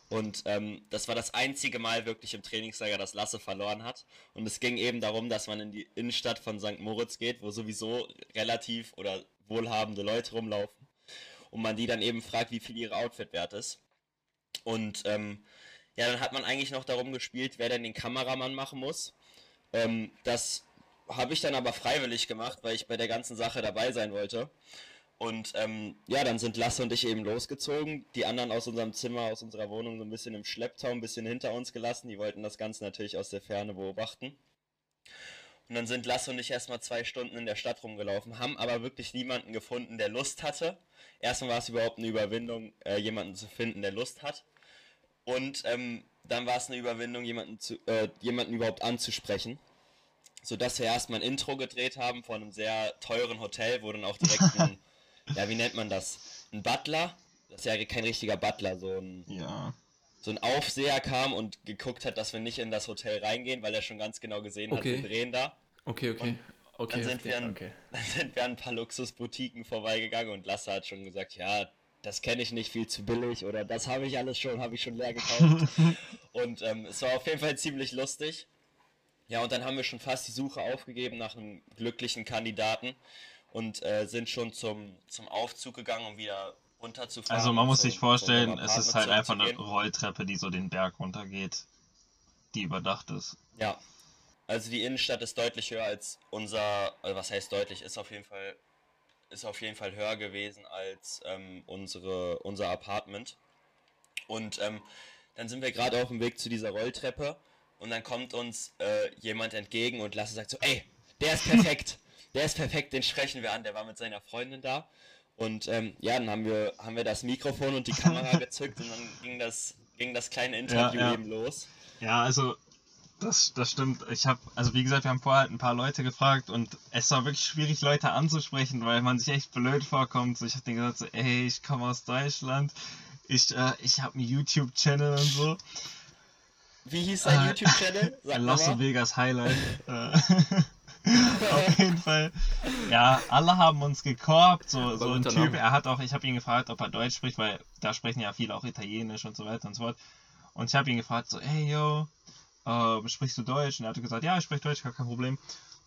Und ähm, das war das einzige Mal wirklich im Trainingslager, dass Lasse verloren hat. Und es ging eben darum, dass man in die Innenstadt von St. Moritz geht, wo sowieso relativ oder wohlhabende Leute rumlaufen. Und man die dann eben fragt, wie viel ihre Outfit wert ist. Und ähm, ja, dann hat man eigentlich noch darum gespielt, wer denn den Kameramann machen muss. Ähm, das habe ich dann aber freiwillig gemacht, weil ich bei der ganzen Sache dabei sein wollte. Und ähm, ja, dann sind Lasse und ich eben losgezogen. Die anderen aus unserem Zimmer, aus unserer Wohnung so ein bisschen im Schlepptau, ein bisschen hinter uns gelassen. Die wollten das Ganze natürlich aus der Ferne beobachten. Und dann sind Lasse und ich erstmal zwei Stunden in der Stadt rumgelaufen, haben aber wirklich niemanden gefunden, der Lust hatte. Erstmal war es überhaupt eine Überwindung, äh, jemanden zu finden, der Lust hat. Und ähm, dann war es eine Überwindung, jemanden, zu, äh, jemanden überhaupt anzusprechen sodass wir erstmal ein Intro gedreht haben von einem sehr teuren Hotel, wo dann auch direkt ein ja, wie nennt man das? Ein Butler? Das ist ja kein richtiger Butler, so ein, ja. So ein Aufseher kam und geguckt hat, dass wir nicht in das Hotel reingehen, weil er schon ganz genau gesehen okay. hat, wir drehen da. Okay, okay. Und okay, dann sind, wir an, okay. dann sind wir an ein paar Luxusboutiquen vorbeigegangen und Lasse hat schon gesagt, ja, das kenne ich nicht viel zu billig oder das habe ich alles schon, habe ich schon leer gekauft. und ähm, es war auf jeden Fall ziemlich lustig. Ja, und dann haben wir schon fast die Suche aufgegeben nach einem glücklichen Kandidaten und äh, sind schon zum, zum Aufzug gegangen, um wieder runterzufahren. Also man muss sich vorstellen, es ist halt einfach eine Rolltreppe, die so den Berg runtergeht, die überdacht ist. Ja. Also die Innenstadt ist deutlich höher als unser, also was heißt deutlich, ist auf jeden Fall, ist auf jeden Fall höher gewesen als ähm, unsere, unser Apartment. Und ähm, dann sind wir gerade auf dem Weg zu dieser Rolltreppe und dann kommt uns äh, jemand entgegen und Lasse sagt so, ey, der ist perfekt der ist perfekt, den sprechen wir an, der war mit seiner Freundin da. Und ähm, ja, dann haben wir, haben wir das Mikrofon und die Kamera gezückt und dann ging das, ging das kleine Interview ja, ja. eben los. Ja, also das, das stimmt. Ich habe, also wie gesagt, wir haben vorher halt ein paar Leute gefragt und es war wirklich schwierig, Leute anzusprechen, weil man sich echt blöd vorkommt. So, ich habe denen gesagt, so, ey, ich komme aus Deutschland, ich, äh, ich habe einen YouTube-Channel und so. Wie hieß dein Äh, YouTube-Channel? Las. Vegas Highlight. Äh, Auf jeden Fall. Ja, alle haben uns gekorbt. So, so ein Typ, er hat auch, ich habe ihn gefragt, ob er Deutsch spricht, weil da sprechen ja viele auch Italienisch und so weiter und so fort. Und ich habe ihn gefragt, so, hey yo, äh, sprichst du Deutsch? Und er hat gesagt, ja, ich spreche Deutsch, gar kein Problem.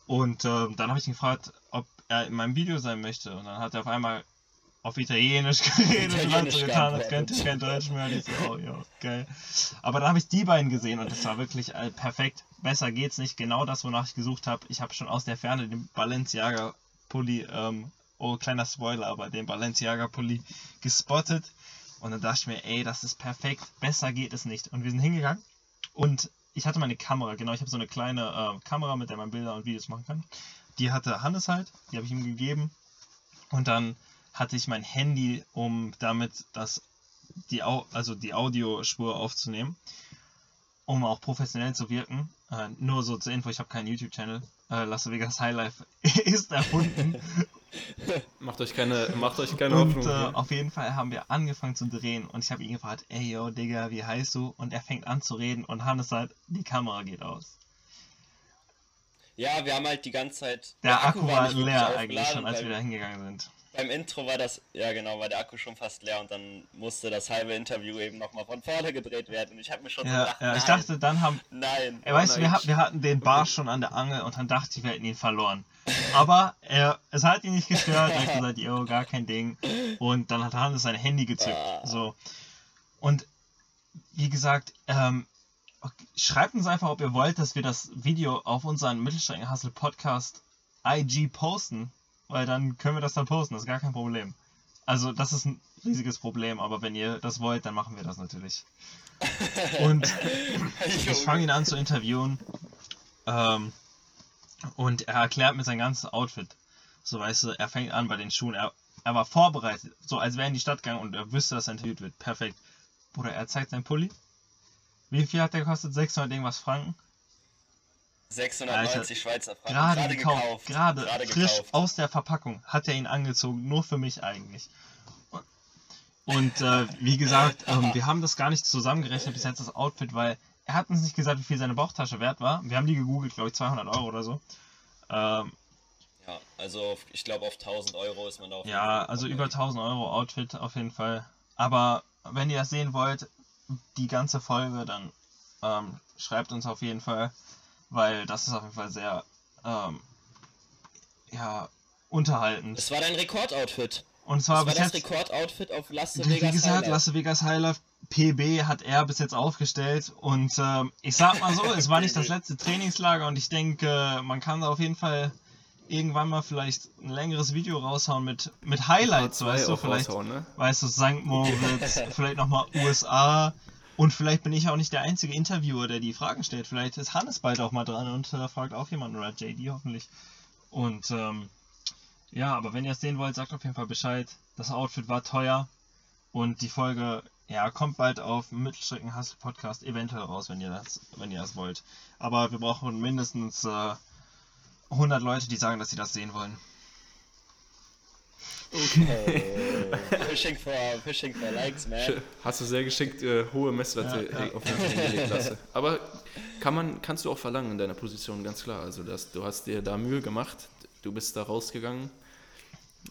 Und ähm, dann habe ich ihn gefragt, ob er in meinem Video sein möchte. Und dann hat er auf einmal auf Italienisch geredet und hat so Italienisch getan, geantwortet. könnte ich kein Deutsch mehr. Und ich so, oh ja, geil. Aber dann habe ich die beiden gesehen und das war wirklich äh, perfekt. Besser geht's nicht. Genau das, wonach ich gesucht habe. Ich habe schon aus der Ferne den Balenciaga Pulli, ähm, oh kleiner Spoiler, aber den Balenciaga Pulli gespottet. Und dann dachte ich mir, ey, das ist perfekt. Besser geht es nicht. Und wir sind hingegangen und ich hatte meine Kamera, genau, ich habe so eine kleine äh, Kamera, mit der man Bilder und Videos machen kann. Die hatte Hannes halt, die habe ich ihm gegeben. Und dann hatte ich mein Handy, um damit das, die, Au also die Audiospur aufzunehmen, um auch professionell zu wirken. Äh, nur so zur Info, ich habe keinen YouTube-Channel. Äh, Las Vegas Highlife ist erfunden. Macht euch keine, macht euch keine und Hoffnung. äh, auf jeden Fall haben wir angefangen zu drehen und ich habe ihn gefragt, ey yo, Digga, wie heißt du? Und er fängt an zu reden und Hannes sagt, die Kamera geht aus. Ja, wir haben halt die ganze Zeit. Der Akku war nicht wirklich leer eigentlich schon, als wir da hingegangen sind. Beim Intro war das, ja genau, war der Akku schon fast leer und dann musste das halbe Interview eben nochmal von vorne gedreht werden und ich habe mir schon Ja, gedacht, ja, ich nein, dachte, dann haben, nein. weißt du, wir, hat- wir hatten den Barsch schon an der Angel und dann dachte ich, wir hätten ihn verloren. Aber er, es hat ihn nicht gestört, er hat gesagt, yo, gar kein Ding. Und dann hat Hannes sein Handy gezückt. Ah. So. Und wie gesagt, ähm, schreibt uns einfach, ob ihr wollt, dass wir das Video auf unseren Mittelstrecken-Hustle Podcast IG posten, weil dann können wir das dann posten, das ist gar kein Problem. Also, das ist ein riesiges Problem, aber wenn ihr das wollt, dann machen wir das natürlich. Und ich fange ihn an zu interviewen. Ähm, und er erklärt mir sein ganzes Outfit. So, weißt du, er fängt an bei den Schuhen. Er, er war vorbereitet, so als wäre er in die Stadt gegangen und er wüsste, dass er interviewt wird. Perfekt. Bruder, er zeigt seinen Pulli. Wie viel hat der gekostet? 600 irgendwas Franken? 690 Schweizer Franken. Gerade gekauft. Gerade Gerade frisch gekauft. aus der Verpackung hat er ihn angezogen. Nur für mich eigentlich. Und äh, wie gesagt, ähm, wir haben das gar nicht zusammengerechnet bis jetzt das Outfit, weil er hat uns nicht gesagt, wie viel seine Bauchtasche wert war. Wir haben die gegoogelt, glaube ich, 200 Euro oder so. Ähm, Ja, also auf, ich glaube auf 1000 Euro ist man da auf jeden Ja, also über 1000 Euro Outfit auf jeden Fall. Aber wenn ihr das sehen wollt, die ganze Folge, dann ähm, schreibt uns auf jeden Fall, weil das ist auf jeden Fall sehr ähm, ja, unterhaltend. Es war dein Rekordoutfit. Und Das zwar war bis das jetzt, Rekordoutfit auf Las wie Vegas gesagt, Highlight. Las Vegas Highlife PB hat er bis jetzt aufgestellt und ähm, ich sag mal so, es war nicht das letzte Trainingslager und ich denke, man kann da auf jeden Fall irgendwann mal vielleicht ein längeres Video raushauen mit, mit Highlights, weißt du, vielleicht ne? weißt du, St. Moritz, vielleicht nochmal USA. Und vielleicht bin ich auch nicht der einzige Interviewer, der die Fragen stellt. Vielleicht ist Hannes bald auch mal dran und äh, fragt auch jemanden oder JD hoffentlich. Und ähm, ja, aber wenn ihr es sehen wollt, sagt auf jeden Fall Bescheid. Das Outfit war teuer und die Folge ja, kommt bald auf Mittelstrecken Hustle Podcast eventuell raus, wenn ihr das, wenn ihr das wollt. Aber wir brauchen mindestens äh, 100 Leute, die sagen, dass sie das sehen wollen. Oh, Fishing for, fishing for likes, man. Hast du sehr geschickt äh, hohe Messwerte Ja, ja. auf hingelegt, Klasse. Aber kann man, kannst du auch verlangen in deiner Position, ganz klar. Also das, du hast dir da Mühe gemacht, du bist da rausgegangen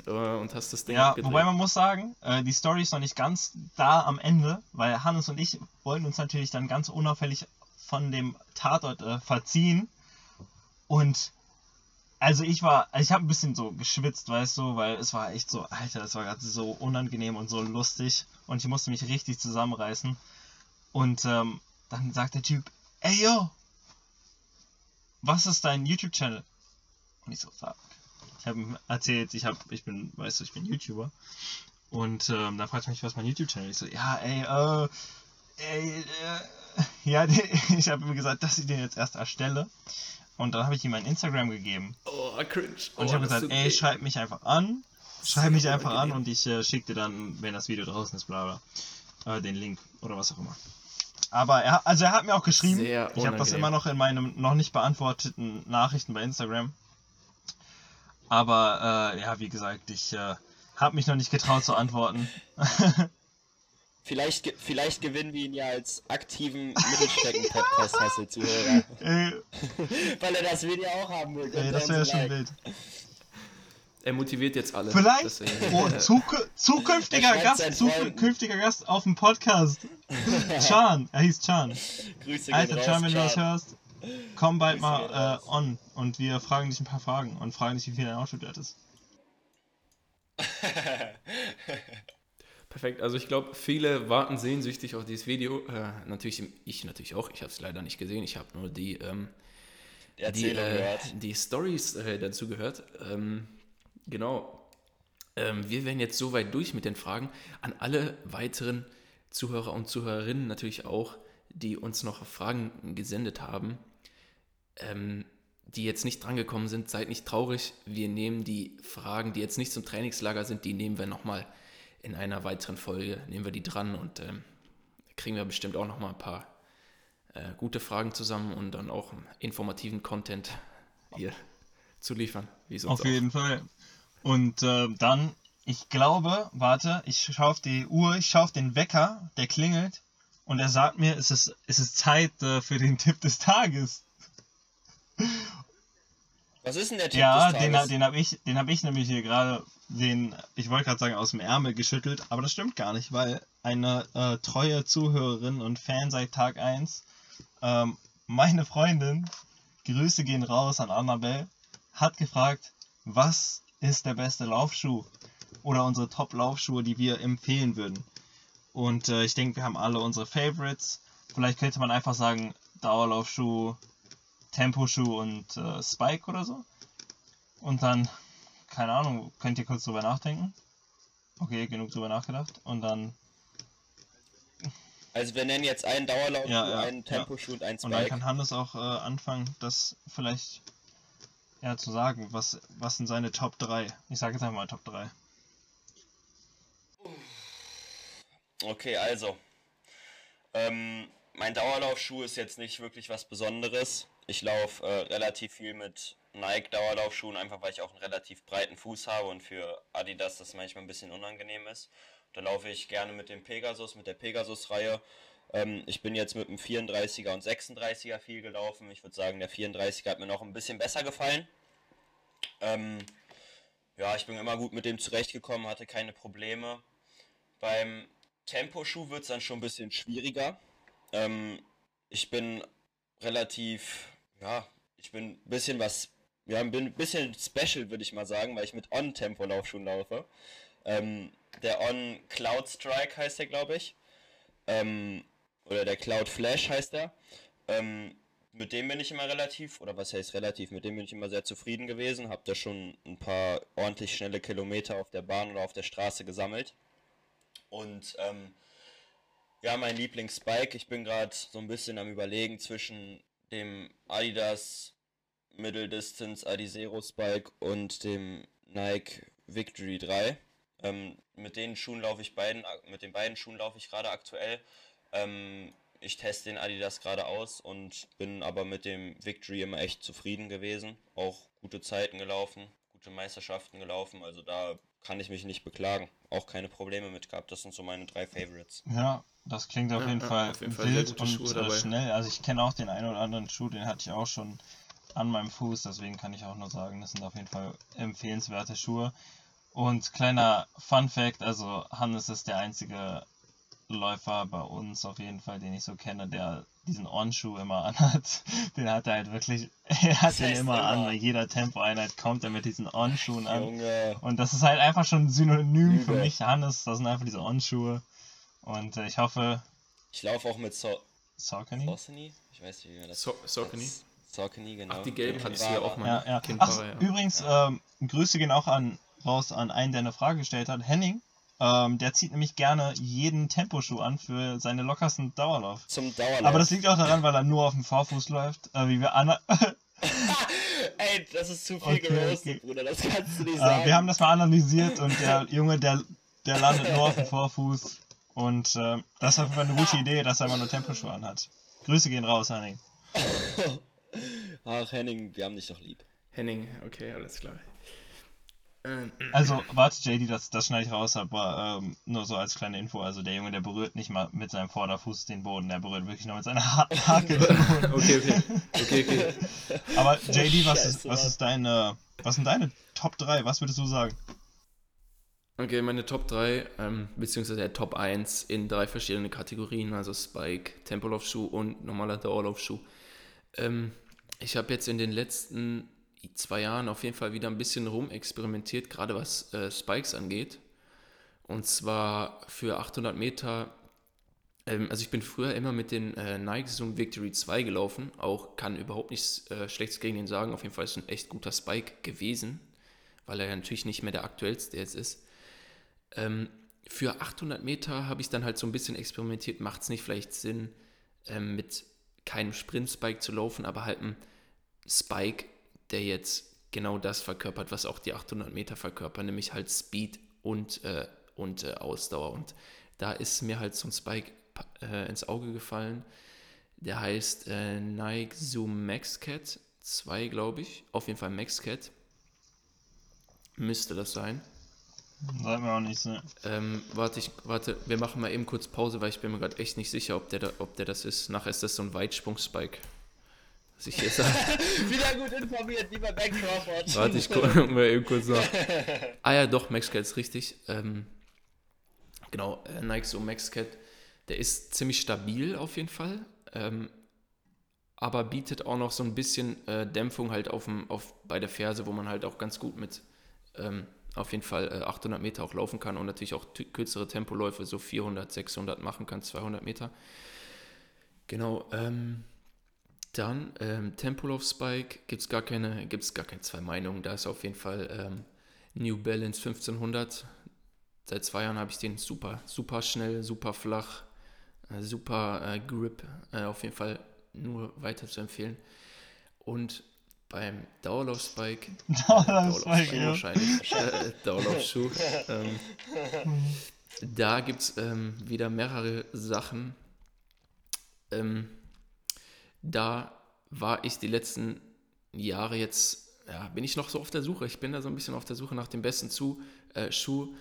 äh, und hast das Ding Ja, abgedreht. wobei man muss sagen, äh, die Story ist noch nicht ganz da am Ende, weil Hannes und ich wollten uns natürlich dann ganz unauffällig von dem Tatort äh, verziehen. Und also ich war, ich habe ein bisschen so geschwitzt, weißt du, weil es war echt so, Alter, es war gerade so unangenehm und so lustig und ich musste mich richtig zusammenreißen. Und ähm, dann sagt der Typ, ey yo, was ist dein YouTube-Channel? Und ich so, fuck. Ich habe ihm erzählt, ich, hab, ich bin, weißt du, ich bin YouTuber. Und ähm, dann fragt mich, was mein YouTube-Channel ist. Ich so, ja, ey, äh, ey, äh, ja, ich habe ihm gesagt, dass ich den jetzt erst erstelle. Und dann habe ich ihm mein Instagram gegeben. Oh, cringe. Und ich oh, habe gesagt, ey, weh. schreib mich einfach an. Schreib mich einfach an und ich äh, schicke dir dann, wenn das Video draußen ist, bla bla, äh, den Link oder was auch immer. Aber er, also er hat mir auch geschrieben, Sehr ich habe das immer noch in meinen noch nicht beantworteten Nachrichten bei Instagram. Aber äh, ja, wie gesagt, ich äh, habe mich noch nicht getraut zu antworten. Vielleicht, vielleicht gewinnen wir ihn ja als aktiven Mittelstrecken-Podcast-Hassel-Zuhörer. Weil er das Video auch haben will. ey, das wäre schon wild. Er motiviert jetzt alle. Vielleicht Deswegen, oh, zukü- zukünftiger Er Gast, zukünftiger Gast auf dem Podcast. Chan, er hieß Chan. Grüße gehen Alter raus, Chan, wenn du das hörst, komm bald Grüße mal äh, on und wir fragen dich ein paar Fragen und fragen dich, wie viel dein Outfit wert ist. Perfekt, also ich glaube, viele warten sehnsüchtig auf dieses Video. Äh, natürlich, ich natürlich auch, ich habe es leider nicht gesehen, ich habe nur die, ähm, Die äh, die Stories äh, dazu gehört. Ähm, genau. Ähm, wir wären jetzt soweit durch mit den Fragen. An alle weiteren Zuhörer und Zuhörerinnen natürlich auch, die uns noch Fragen gesendet haben, ähm, die jetzt nicht drangekommen sind, seid nicht traurig. Wir nehmen die Fragen, die jetzt nicht zum Trainingslager sind, die nehmen wir nochmal in einer weiteren Folge, nehmen wir die dran und ähm, kriegen wir bestimmt auch nochmal ein paar äh, gute Fragen zusammen und dann auch informativen Content hier zu liefern. Auf jeden Fall. Und äh, dann, ich glaube, warte, ich schaue auf die Uhr, ich schaue auf den Wecker, der klingelt und er sagt mir, es ist, es ist Zeit äh, für den Tipp des Tages. Was ist denn der Tipp Ja, des den, Tages? den habe ich, den hab ich nämlich hier gerade, den, ich wollte gerade sagen, aus dem Ärmel geschüttelt, aber das stimmt gar nicht, weil eine äh, treue Zuhörerin und Fan seit Tag 1, ähm, meine Freundin, Grüße gehen raus an Annabelle, hat gefragt, was ist der beste Laufschuh oder unsere Top-Laufschuhe, die wir empfehlen würden. Und äh, ich denke, wir haben alle unsere Favorites. Vielleicht könnte man einfach sagen, Dauerlaufschuh, Temposchuh und äh, Spike oder so. Und dann, keine Ahnung, könnt ihr kurz drüber nachdenken. Okay, genug drüber nachgedacht. Und dann, Also wir nennen jetzt einen Dauerlauf, Ja, ja, einen Temposchuh und einen und dann Spike. kann Hannes auch äh, anfangen, das vielleicht ja, zu sagen. Was, was sind seine Top 3? Ich sage jetzt einfach mal Top 3. Okay, also. Ähm, mein Dauerlaufschuh ist jetzt nicht wirklich was Besonderes. Ich laufe äh, relativ viel mit Nike Dauerlaufschuhen, einfach weil ich auch einen relativ breiten Fuß habe und für Adidas das manchmal ein bisschen unangenehm ist. Da laufe ich gerne mit dem Pegasus, mit der Pegasus-Reihe. Ähm, ich bin jetzt mit dem 34er und 36er viel gelaufen. Ich würde sagen, der 34er hat mir noch ein bisschen besser gefallen. Ähm, ja, ich bin immer gut mit dem zurechtgekommen, hatte keine Probleme. Beim Temposchuh wird es dann schon ein bisschen schwieriger. Ähm, ich bin relativ, ja, ich bin ein bisschen was, ja, bin ein bisschen special, würde ich mal sagen, weil ich mit On-Tempo-Laufschuhen laufe. Ähm, der On Cloud Strike heißt der, glaube ich. Ähm, oder der Cloud Flash heißt der. Ähm, mit dem bin ich immer relativ, oder was heißt relativ, mit dem bin ich immer sehr zufrieden gewesen. Hab da schon ein paar ordentlich schnelle Kilometer auf der Bahn oder auf der Straße gesammelt. Und ähm, ja, mein Lieblingsspike, ich bin gerade so ein bisschen am überlegen zwischen dem Adidas Middle Distance Adizero Spike und dem Nike Victory 3. Ähm, mit den Schuhen laufe ich beiden, mit den beiden Schuhen laufe ich gerade aktuell. Ähm, ich teste den Adidas gerade aus und bin aber mit dem Victory immer echt zufrieden gewesen. Auch gute Zeiten gelaufen, gute Meisterschaften gelaufen, also da kann ich mich nicht beklagen. Auch keine Probleme mit gehabt. Das sind so meine drei Favorites. Ja, das klingt auf Ja, jeden ja, Fall auf jeden wild und Schuhe äh, dabei. schnell. Also ich kenne auch den einen oder anderen Schuh, den hatte ich auch schon an meinem Fuß, deswegen kann ich auch nur sagen, das sind auf jeden Fall empfehlenswerte Schuhe. Und kleiner Fun Fact, also Hannes ist der einzige Läufer bei uns auf jeden Fall, den ich so kenne, der diesen On-Schuh immer anhat. Den hat er halt wirklich, er hat den heißt immer an, immer. bei jeder Tempoeinheit kommt er mit diesen On-Schuhen an. Junge. Und das ist halt einfach schon ein Synonym für Übel. mich, Hannes. Das sind einfach diese On-Schuhe. Und äh, ich hoffe, Ich laufe auch mit so Saucony. Saucony? Ich weiß nicht, wie man das So Saucony? Saucony, genau. Ach, die gelben Der hattest du ja Kinvara. auch mal. Ja, ja. Ach, ja. übrigens, ähm, Grüße gehen auch an, raus an einen, der eine Frage gestellt hat. Henning, ähm, der zieht nämlich gerne jeden Temposchuh an für seine lockersten Dauerlauf. Zum Dauerlauf. Aber das liegt auch daran, weil er nur auf dem Vorfuß läuft, äh, wie wir Anna. Ey, das ist zu viel Okay, geroastet, okay. Bruder. Das kannst du nicht äh, sagen. wir haben das mal analysiert und der Junge, der, der landet nur auf dem Vorfuß. Und äh, das ist auf jeden Fall eine gute Idee, dass er immer nur Temposchuhe anhat. Grüße gehen raus, Henning. Ach, Henning, wir haben dich doch lieb. Henning, okay, alles klar. Ähm, Also, warte, JD, das, das schneide ich raus, aber ähm, nur so als kleine Info. Also, der Junge, der berührt nicht mal mit seinem Vorderfuß den Boden, der berührt wirklich nur mit seiner ha Hake den Boden. okay, okay. Okay, okay. Aber, JD, was ist, was ist deine, was sind deine Top 3? Was würdest du sagen? Okay, meine Top 3, ähm, beziehungsweise der Top 1 in drei verschiedene Kategorien, also Spike, Tempolaufschuh und normaler Dauerlaufschuh. Ähm, ich habe jetzt in den letzten zwei Jahren auf jeden Fall wieder ein bisschen rumexperimentiert, gerade was äh, Spikes angeht. Und zwar für 800 Meter, ähm, also ich bin früher immer mit den äh, Nike Zoom Victory 2 gelaufen, auch kann überhaupt nichts äh, Schlechtes gegen den sagen, auf jeden Fall ist ein echt guter Spike gewesen, weil er ja natürlich nicht mehr der aktuellste jetzt ist. Ähm, für 800 Meter habe ich dann halt so ein bisschen experimentiert. Macht es nicht vielleicht Sinn, ähm, mit keinem Sprint-Spike zu laufen, aber halt ein Spike, der jetzt genau das verkörpert, was auch die 800 Meter verkörpern, nämlich halt Speed und, äh, und äh, Ausdauer. Und da ist mir halt so ein Spike äh, ins Auge gefallen. Der heißt äh, Nike Zoom Max Cat 2, glaube ich. Auf jeden Fall Max Cat. Müsste das sein. Sag mir auch nichts, ne? Ähm, warte, ich, warte, wir machen mal eben kurz Pause, weil ich bin mir gerade echt nicht sicher, ob der, da, ob der das ist. Nachher ist das so ein Weitsprung-Spike. Was ich hier sage. Wieder gut informiert, lieber Ben Crawford. warte, ich gucke mal eben kurz nach. Ah ja, doch, MaxCat ist richtig. Ähm, genau, äh, Nike so MaxCat. Der ist ziemlich stabil auf jeden Fall. Ähm, aber bietet auch noch so ein bisschen äh, Dämpfung halt auf, dem, auf bei der Ferse, wo man halt auch ganz gut mit ähm, auf jeden Fall äh, 800 Meter auch laufen kann und natürlich auch kürzere Tempoläufe, so 400, 600 machen kann, 200 Meter. Genau, ähm, dann ähm, Tempolauf Spike, gibt es gar keine, gibt's gar keine zwei Meinungen, da ist auf jeden Fall ähm, New Balance 1500. Seit zwei Jahren habe ich den super, super schnell, super flach, äh, super äh, Grip, äh, auf jeden Fall nur weiter zu empfehlen. Und beim Dauerlauf-Spike, Dauerlauf-Spike, ja. wahrscheinlich, äh, Dauerlaufschuh, ähm, da gibt es ähm, wieder mehrere Sachen. Ähm, da war ich die letzten Jahre jetzt, ja, bin ich noch so auf der Suche. Ich bin da so ein bisschen auf der Suche nach dem besten zu, äh, Schuh.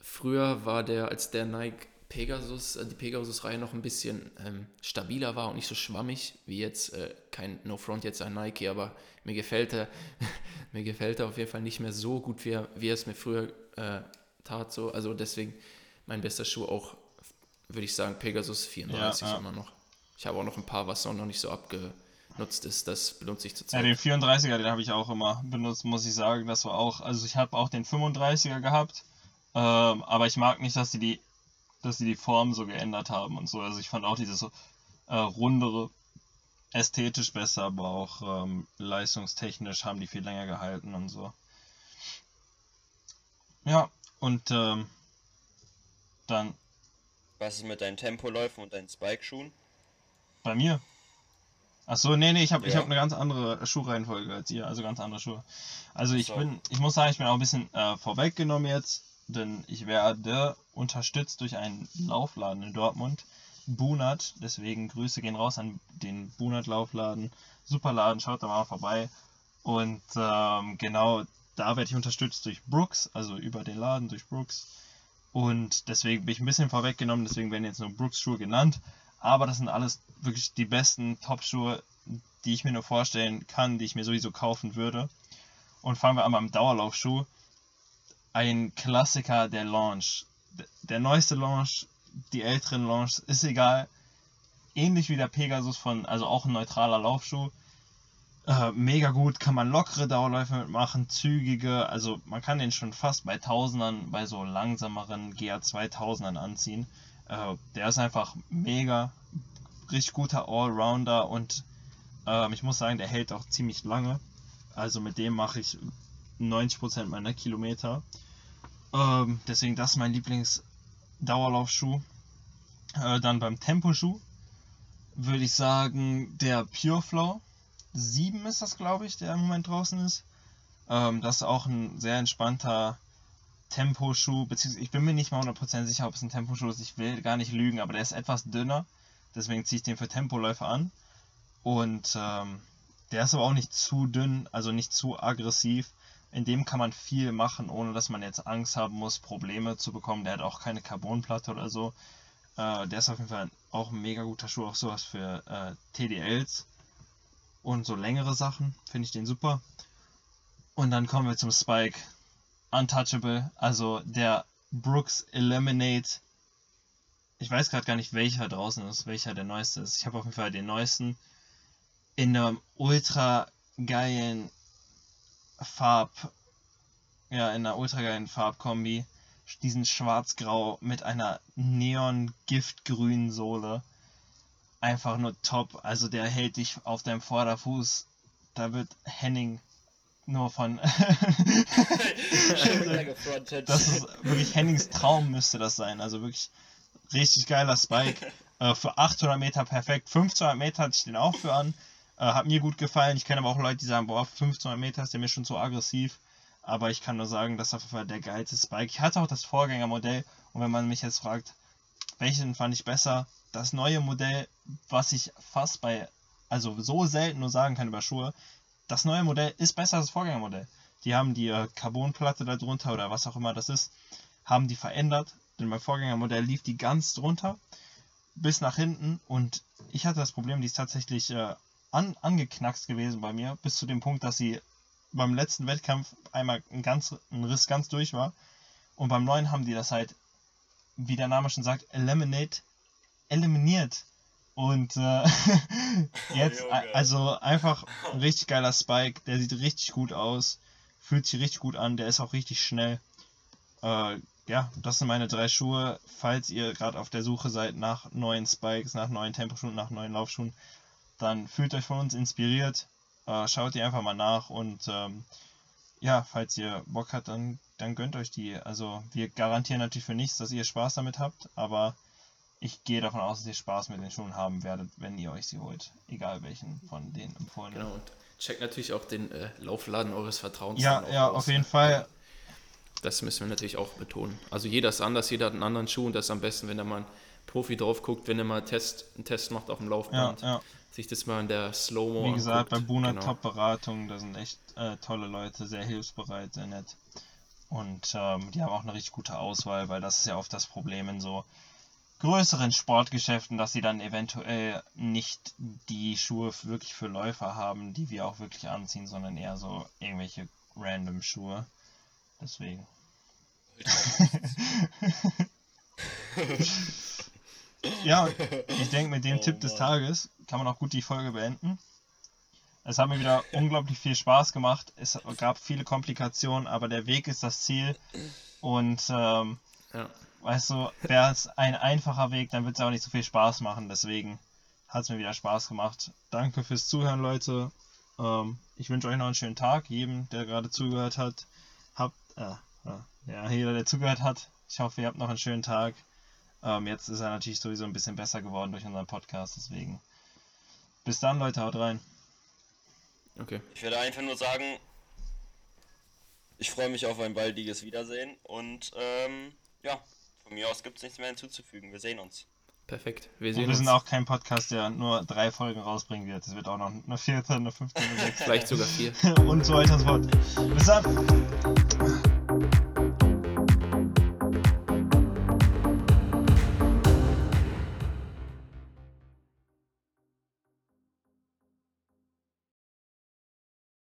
Früher war der, als der Nike Pegasus, äh, die Pegasus-Reihe noch ein bisschen ähm, stabiler war und nicht so schwammig wie jetzt, äh, kein No Front jetzt ein Nike, aber mir gefällt er, mir gefällt er auf jeden Fall nicht mehr so gut, wie er, wie er es mir früher äh, tat. So. Also deswegen mein bester Schuh auch, würde ich sagen, Pegasus 34 Ja, ja. immer noch. Ich habe auch noch ein paar, was noch nicht so abgenutzt ist. Das benutze ich Ja, zurzeit. den 34er, den habe ich auch immer benutzt, muss ich sagen. Das war auch, also ich habe auch den 35er gehabt, ähm, aber ich mag nicht, dass sie die, dass sie die Form so geändert haben und so. Also ich fand auch dieses äh, rundere ästhetisch besser, aber auch ähm, leistungstechnisch haben die viel länger gehalten und so. Ja, und ähm, dann Was ist mit deinen Tempoläufen und deinen Spike-Schuhen? Bei mir? Ach so, nee, nee, ich habe ich Ja. hab eine ganz andere Schuhreihenfolge als ihr, also ganz andere Schuhe. Also ich So. bin, ich muss sagen, ich bin auch ein bisschen äh, vorweggenommen jetzt, denn ich werde unterstützt durch einen Laufladen in Dortmund, Bunat, deswegen Grüße gehen raus an den Bunat Laufladen, super Laden, schaut da mal vorbei. Und ähm, genau, da werde ich unterstützt durch Brooks, also über den Laden durch Brooks. Und deswegen bin ich ein bisschen vorweggenommen, deswegen werden jetzt nur Brooks Schuhe genannt. Aber das sind alles wirklich die besten Top-Schuhe, die ich mir nur vorstellen kann, die ich mir sowieso kaufen würde. Und fangen wir an beim Dauerlaufschuh. Ein Klassiker der Launch. Der neueste Launch, die älteren Launch, ist egal. Ähnlich wie der Pegasus von, also auch ein neutraler Laufschuh. Äh, mega gut, kann man lockere Dauerläufe mitmachen, zügige, also man kann den schon fast bei Tausendern, bei so langsameren GA2000ern anziehen. Äh, der ist einfach mega, richtig guter Allrounder und ähm, ich muss sagen, der hält auch ziemlich lange. Also mit dem mache ich 90% meiner Kilometer. Ähm, deswegen das ist mein Lieblings-Dauerlaufschuh. Äh, dann beim Temposchuh würde ich sagen, der Pureflow 7 ist das, glaube ich, der im Moment draußen ist. Ähm, das ist auch ein sehr entspannter Temposchuh, beziehungsweise ich bin mir nicht mal 100% sicher, ob es ein Temposchuh ist. Ich will gar nicht lügen, aber der ist etwas dünner. Deswegen ziehe ich den für Tempoläufe an. Und ähm, der ist aber auch nicht zu dünn, also nicht zu aggressiv, In dem kann man viel machen, ohne dass man jetzt Angst haben muss, Probleme zu bekommen. Der hat auch keine Carbonplatte oder so. Äh, der ist auf jeden Fall auch ein mega guter Schuh, auch sowas für äh, TDLs und so längere Sachen. Finde ich den super. Und dann kommen wir zum Spike. Untouchable, also der Brooks Eliminate. Ich weiß gerade gar nicht, welcher draußen ist, welcher der neueste ist. Ich habe auf jeden Fall den neuesten in einem ultra geilen Farb, ja, in einer ultra geilen Farbkombi. Diesen schwarz-grau mit einer neon-giftgrünen Sohle. Einfach nur top. Also der hält dich auf deinem Vorderfuß. Da wird Henning nur von. das ist wirklich Hennings Traum müsste das sein. Also wirklich richtig geiler Spike. Äh, für 800 Meter perfekt. 1500 Meter hatte ich den auch für an. Äh, hat mir gut gefallen. Ich kenne aber auch Leute, die sagen, boah, 1500 Meter ist der mir schon zu aggressiv. Aber ich kann nur sagen, das ist auf jeden Fall der geilste Spike. Ich hatte auch das Vorgängermodell. Und wenn man mich jetzt fragt, welchen fand ich besser? Das neue Modell, was ich fast bei, also so selten nur sagen kann über Schuhe, das neue Modell ist besser als das Vorgängermodell. Die haben die äh, Carbonplatte da drunter oder was auch immer das ist, haben die verändert. Denn beim Vorgängermodell lief die ganz drunter bis nach hinten und ich hatte das Problem, die ist tatsächlich äh, an, angeknackst gewesen bei mir, bis zu dem Punkt, dass sie beim letzten Wettkampf einmal ein, ganz, ein Riss ganz durch war. Und beim neuen haben die das halt, wie der Name schon sagt, eliminate, eliminiert. Und äh, jetzt, also einfach ein richtig geiler Spike, der sieht richtig gut aus, fühlt sich richtig gut an, der ist auch richtig schnell. Äh, ja, das sind meine drei Schuhe. Falls ihr gerade auf der Suche seid nach neuen Spikes, nach neuen Temposchuhen, nach neuen Laufschuhen, dann fühlt euch von uns inspiriert. Äh, schaut die einfach mal nach und ähm, ja, falls ihr Bock habt, dann, dann gönnt euch die. Also wir garantieren natürlich für nichts, dass ihr Spaß damit habt, aber ich gehe davon aus, dass ihr Spaß mit den Schuhen haben werdet, wenn ihr euch sie holt. Egal welchen von den empfohlenen. Genau, und checkt natürlich auch den äh, Laufladen eures Vertrauens. Ja, ja, aus. auf jeden Fall. Das müssen wir natürlich auch betonen. Also jeder ist anders, jeder hat einen anderen Schuh und das ist am besten, wenn er mal ein Profi drauf guckt, wenn er mal Test, einen Test macht auf dem Laufband. Ja, ja. Sich das mal in der Slow-Mo Wie gesagt, anguckt. bei Buna genau. Top-Beratung, da sind echt äh, tolle Leute, sehr hilfsbereit, sehr nett. Und ähm, die haben auch eine richtig gute Auswahl, weil das ist ja oft das Problem in so größeren Sportgeschäften, dass sie dann eventuell nicht die Schuhe wirklich für Läufer haben, die wir auch wirklich anziehen, sondern eher so irgendwelche random Schuhe. Deswegen. ja, ich denke, mit dem oh, Tipp des Tages kann man auch gut die Folge beenden. Es hat mir wieder unglaublich viel Spaß gemacht. Es gab viele Komplikationen, aber der Weg ist das Ziel. Und ähm, ja. Weißt du, wäre es ein einfacher Weg, dann wird es auch nicht so viel Spaß machen. Deswegen hat es mir wieder Spaß gemacht. Danke fürs Zuhören, Leute. Ähm, ich wünsche euch noch einen schönen Tag. Jedem, der gerade zugehört hat. Habt, äh, äh, ja, jeder, der zugehört hat. Ich hoffe, ihr habt noch einen schönen Tag. Ähm, jetzt ist er natürlich sowieso ein bisschen besser geworden durch unseren Podcast. Deswegen. Bis dann, Leute. Haut rein. Okay. Ich werde einfach nur sagen, ich freue mich auf ein baldiges Wiedersehen und ähm, ja, von mir aus gibt es nichts mehr hinzuzufügen. Wir sehen uns. Perfekt. Wir sehen Und wir uns. sind auch kein Podcast, der nur drei Folgen rausbringen wird. Es wird auch noch eine vierte, eine fünfte, eine sechste. Vielleicht sogar vier. und so weiter und so fort. Bis dann.